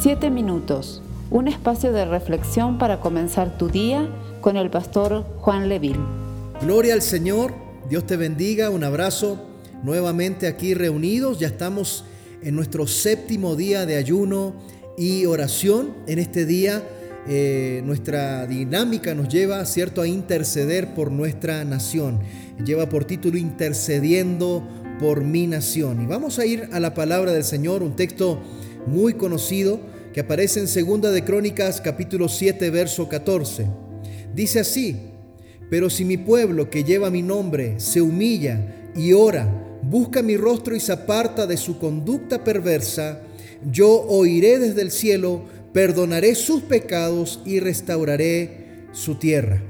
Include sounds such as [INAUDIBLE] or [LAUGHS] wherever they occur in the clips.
Siete minutos, un espacio de reflexión para comenzar tu día con el pastor Juan Leville. Gloria al Señor, Dios te bendiga, un abrazo nuevamente aquí reunidos, ya estamos en nuestro séptimo día de ayuno y oración. En este día eh, nuestra dinámica nos lleva, ¿cierto?, a interceder por nuestra nación. Lleva por título Intercediendo por mi nación. Y vamos a ir a la palabra del Señor, un texto muy conocido que aparece en Segunda de Crónicas capítulo 7 verso 14. Dice así: Pero si mi pueblo que lleva mi nombre se humilla y ora, busca mi rostro y se aparta de su conducta perversa, yo oiré desde el cielo, perdonaré sus pecados y restauraré su tierra.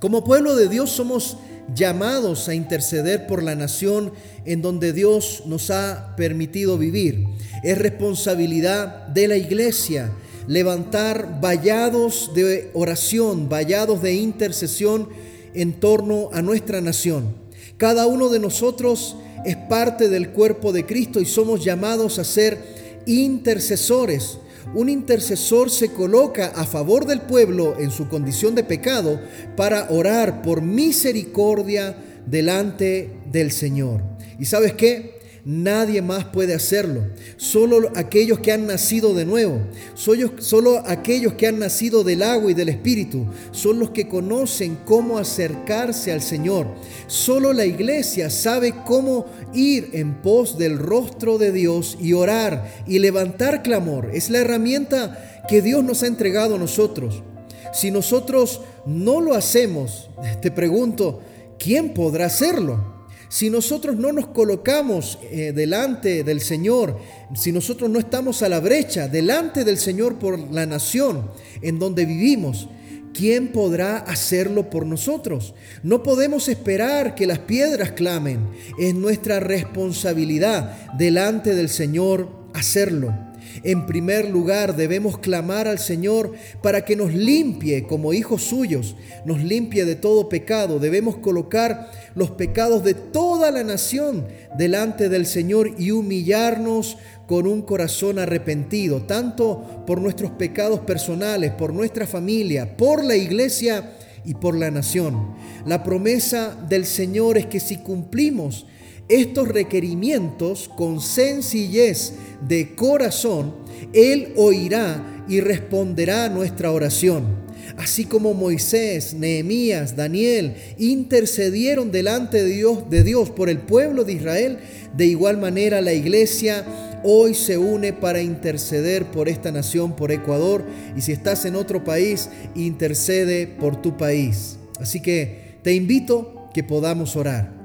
Como pueblo de Dios somos llamados a interceder por la nación en donde Dios nos ha permitido vivir. Es responsabilidad de la iglesia levantar vallados de oración, vallados de intercesión en torno a nuestra nación. Cada uno de nosotros es parte del cuerpo de Cristo y somos llamados a ser intercesores un intercesor se coloca a favor del pueblo en su condición de pecado para orar por misericordia delante del Señor. ¿Y sabes qué? Nadie más puede hacerlo. Solo aquellos que han nacido de nuevo, solo, aquellos que han nacido del agua y del Espíritu, son los que conocen cómo acercarse al Señor. Solo la iglesia sabe cómo ir en pos del rostro de Dios y orar y levantar clamor. Es la herramienta que Dios nos ha entregado a nosotros. Si nosotros no lo hacemos, [LAUGHS] te pregunto, ¿quién podrá hacerlo? Si nosotros no nos colocamos eh, delante del Señor, si nosotros no estamos a la brecha delante del Señor por la nación en donde vivimos, ¿quién podrá hacerlo por nosotros? No podemos esperar que las piedras clamen. Es nuestra responsabilidad delante del Señor hacerlo. En primer lugar, debemos clamar al Señor para que nos limpie como hijos suyos, nos limpie de todo pecado. Debemos colocar los pecados de toda la nación delante del Señor y humillarnos con un corazón arrepentido, tanto por nuestros pecados personales, por nuestra familia, por la iglesia y por la nación. La promesa del Señor es que si cumplimos estos requerimientos con sencillez de corazón, Él oirá y responderá a nuestra oración. Así como Moisés, Nehemías, Daniel intercedieron delante de Dios, de Dios por el pueblo de Israel, de igual manera la iglesia hoy se une para interceder por esta nación, por Ecuador, y si estás en otro país, intercede por tu país. Así que te invito que podamos orar.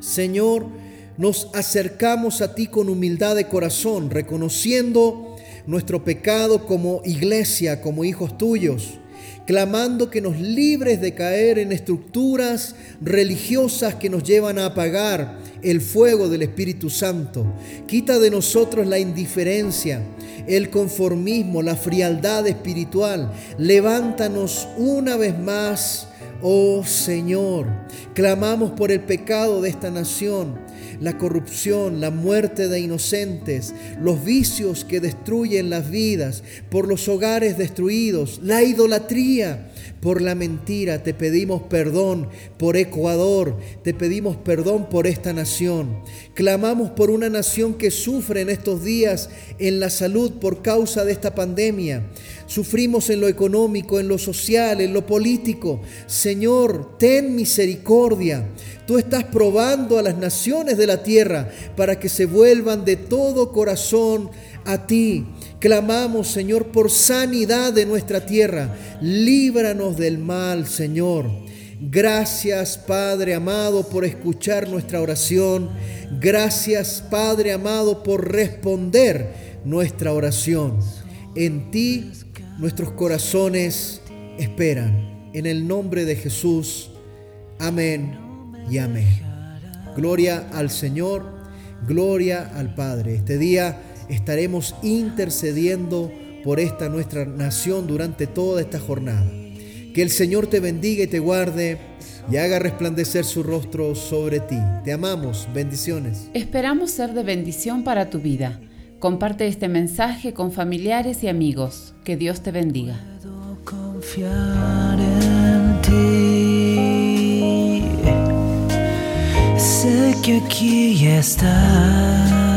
Señor, nos acercamos a ti con humildad de corazón, reconociendo nuestro pecado como iglesia, como hijos tuyos, clamando que nos libres de caer en estructuras religiosas que nos llevan a apagar el fuego del Espíritu Santo. Quita de nosotros la indiferencia, el conformismo, la frialdad espiritual. Levántanos una vez más Oh Señor, clamamos por el pecado de esta nación, la corrupción, la muerte de inocentes, los vicios que destruyen las vidas, por los hogares destruidos, la idolatría, por la mentira. Te pedimos perdón por Ecuador, te pedimos perdón por esta nación. Clamamos por una nación que sufre en estos días en la salud por causa de esta pandemia. Sufrimos en lo económico, en lo social, en lo político. Señor, ten misericordia. Tú estás probando a las naciones de la tierra para que se vuelvan de todo corazón a ti. Clamamos, Señor, por sanidad de nuestra tierra. Líbranos del mal, Señor. Gracias, Padre amado, por escuchar nuestra oración. Gracias, Padre amado, por responder nuestra oración. En ti nuestros corazones esperan. En el nombre de Jesús. Amén y amén. Gloria al Señor, gloria al Padre. Este día estaremos intercediendo por esta nuestra nación durante toda esta jornada. Que el Señor te bendiga y te guarde y haga resplandecer su rostro sobre ti. Te amamos. Bendiciones. Esperamos ser de bendición para tu vida. Comparte este mensaje con familiares y amigos. Que Dios te bendiga. Puedo confiar en ti. Sé que aquí estás.